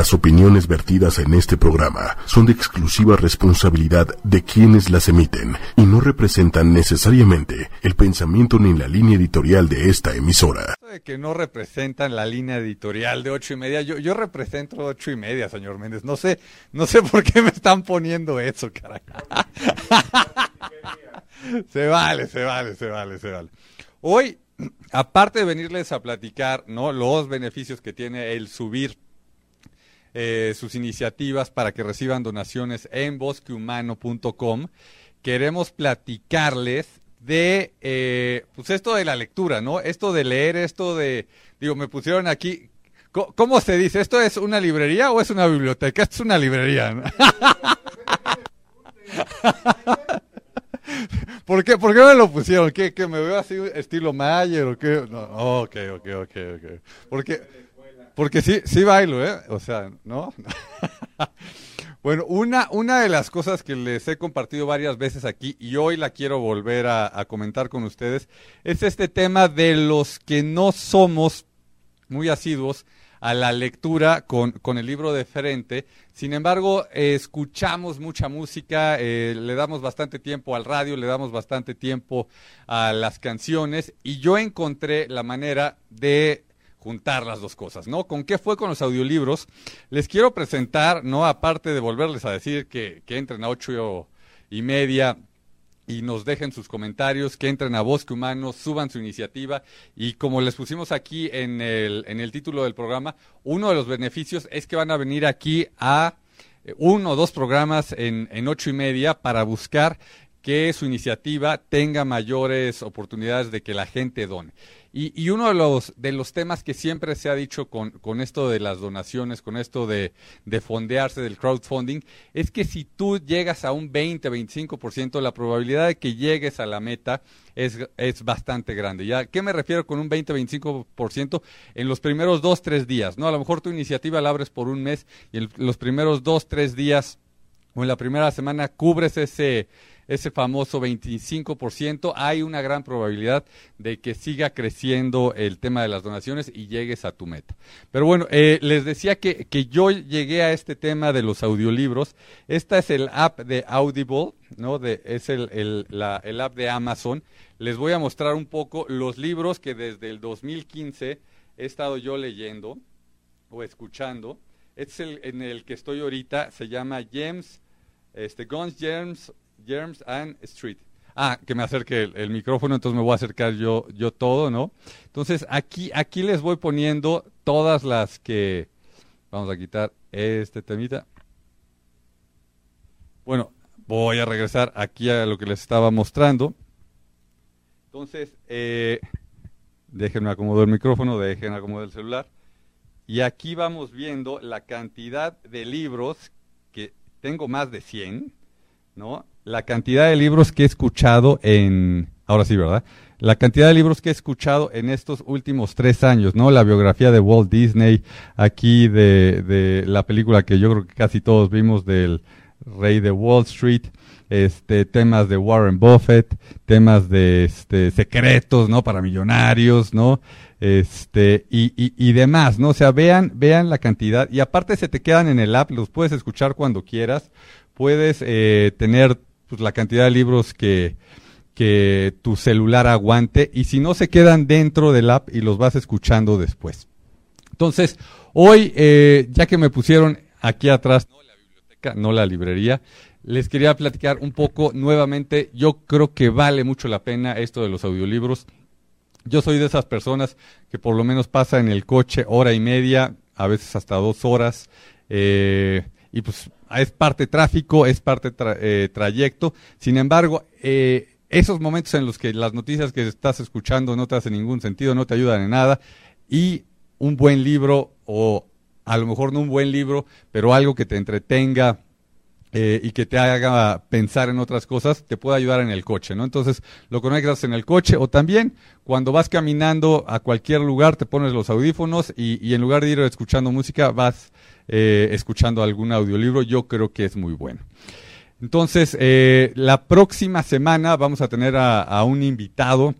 Las opiniones vertidas en este programa son de exclusiva responsabilidad de quienes las emiten y no representan necesariamente el pensamiento ni la línea editorial de esta emisora. De que no representan la línea editorial de ocho y media. Yo, yo represento ocho y media, señor Méndez. No sé, no sé por qué me están poniendo eso, carajo. se vale, se vale, se vale, se vale. Hoy, aparte de venirles a platicar, ¿no? Los beneficios que tiene el subir eh, sus iniciativas para que reciban donaciones en bosquehumano.com. Queremos platicarles de, eh, pues esto de la lectura, ¿no? Esto de leer, esto de, digo, me pusieron aquí, ¿cómo se dice? ¿Esto es una librería o es una biblioteca? Esto es una librería. ¿no? ¿Por qué, ¿Por qué me lo pusieron? ¿Qué, ¿Que me veo así estilo Mayer o qué? No, ok, ok, ok, ok. Porque porque sí, sí bailo, ¿eh? O sea, ¿no? bueno, una, una de las cosas que les he compartido varias veces aquí y hoy la quiero volver a, comentar con ustedes es este tema de los que no somos muy asiduos a la lectura con, con, el libro de frente. Sin embargo, escuchamos mucha música, eh, le damos bastante tiempo al radio, le damos bastante tiempo a las canciones y yo encontré la manera de juntar las dos cosas, ¿no? ¿Con qué fue con los audiolibros? Les quiero presentar, ¿no? Aparte de volverles a decir que, que entren a ocho y media y nos dejen sus comentarios, que entren a Bosque Humano, suban su iniciativa y como les pusimos aquí en el, en el título del programa, uno de los beneficios es que van a venir aquí a eh, uno o dos programas en, en ocho y media para buscar que su iniciativa tenga mayores oportunidades de que la gente done. Y, y, uno de los, de los temas que siempre se ha dicho con, con esto de las donaciones, con esto de, de, fondearse del crowdfunding, es que si tú llegas a un 20, 25%, la probabilidad de que llegues a la meta es, es bastante grande. ¿Ya? ¿Qué me refiero con un 20, 25%? En los primeros dos, tres días, ¿no? A lo mejor tu iniciativa la abres por un mes y en los primeros dos, tres días o en la primera semana cubres ese ese famoso 25%, hay una gran probabilidad de que siga creciendo el tema de las donaciones y llegues a tu meta. Pero bueno, eh, les decía que, que yo llegué a este tema de los audiolibros. Esta es el app de Audible, ¿no? De, es el, el, la, el app de Amazon. Les voy a mostrar un poco los libros que desde el 2015 he estado yo leyendo o escuchando. Este es el en el que estoy ahorita, se llama James, este, Guns, Germs Germs and Street. Ah, que me acerque el, micrófono, entonces me voy a acercar yo, yo todo, ¿no? Entonces aquí, aquí les voy poniendo todas las que... Vamos a quitar este temita. Bueno, voy a regresar aquí a lo que les estaba mostrando. Entonces, eh, déjenme acomodar el micrófono, déjenme acomodar el celular. Y aquí vamos viendo la cantidad de libros que tengo más de 100, ¿no? La cantidad de libros que he escuchado en, ahora sí, ¿verdad? La cantidad de libros que he escuchado en estos últimos tres años, ¿no? La biografía de Walt Disney, aquí de, de la película que yo creo que casi todos vimos del Rey de Wall Street, este, temas de Warren Buffett, temas de este, secretos, ¿no? Para millonarios, ¿no? Este, y, y, y demás, ¿no? O sea, vean, vean la cantidad, y aparte se te quedan en el app, los puedes escuchar cuando quieras, puedes eh, tener pues, la cantidad de libros que, que tu celular aguante y si no se quedan dentro del app y los vas escuchando después. Entonces, hoy, eh, ya que me pusieron aquí atrás, no la biblioteca, no la librería, les quería platicar un poco nuevamente. Yo creo que vale mucho la pena esto de los audiolibros. Yo soy de esas personas que por lo menos pasa en el coche hora y media, a veces hasta dos horas. Eh, y pues es parte tráfico, es parte eh, trayecto. Sin embargo, eh, esos momentos en los que las noticias que estás escuchando no te hacen ningún sentido, no te ayudan en nada, y un buen libro, o a lo mejor no un buen libro, pero algo que te entretenga, eh, y que te haga pensar en otras cosas, te puede ayudar en el coche, ¿no? Entonces, lo conectas en el coche o también cuando vas caminando a cualquier lugar, te pones los audífonos y, y en lugar de ir escuchando música, vas eh, escuchando algún audiolibro, yo creo que es muy bueno. Entonces, eh, la próxima semana vamos a tener a, un invitado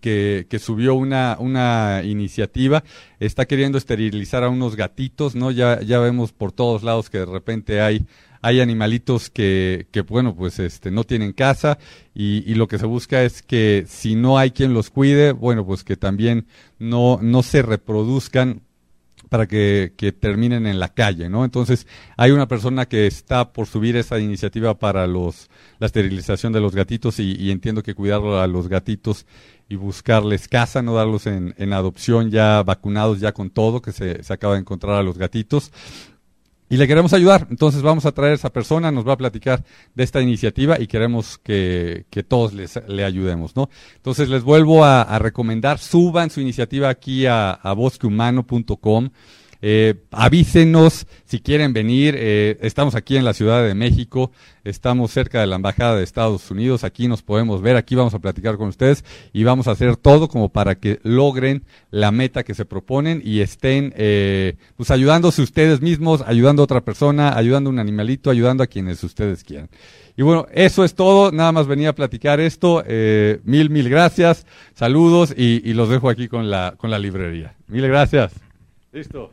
que, que, subió una, una iniciativa, está queriendo esterilizar a unos gatitos, ¿no? Ya, ya vemos por todos lados que de repente hay, hay animalitos que, que bueno, pues este, no tienen casa y, y, lo que se busca es que si no hay quien los cuide, bueno, pues que también no, no se reproduzcan para que, que, terminen en la calle, ¿no? Entonces, hay una persona que está por subir esa iniciativa para los, la esterilización de los gatitos y, y entiendo que cuidar a los gatitos y buscarles casa, no darlos en, en adopción ya vacunados, ya con todo, que se, se acaba de encontrar a los gatitos y le queremos ayudar. Entonces vamos a traer a esa persona, nos va a platicar de esta iniciativa y queremos que, que todos les, le ayudemos, ¿no? Entonces les vuelvo a, a recomendar, suban su iniciativa aquí a, a bosquehumano.com. Eh, avísenos si quieren venir. Eh, estamos aquí en la Ciudad de México, estamos cerca de la Embajada de Estados Unidos. Aquí nos podemos ver, aquí vamos a platicar con ustedes y vamos a hacer todo como para que logren la meta que se proponen y estén eh, pues ayudándose ustedes mismos, ayudando a otra persona, ayudando a un animalito, ayudando a quienes ustedes quieran. Y bueno, eso es todo. Nada más venía a platicar esto. Eh, mil, mil gracias. Saludos y, y los dejo aquí con la, con la librería. Mil gracias. Listo.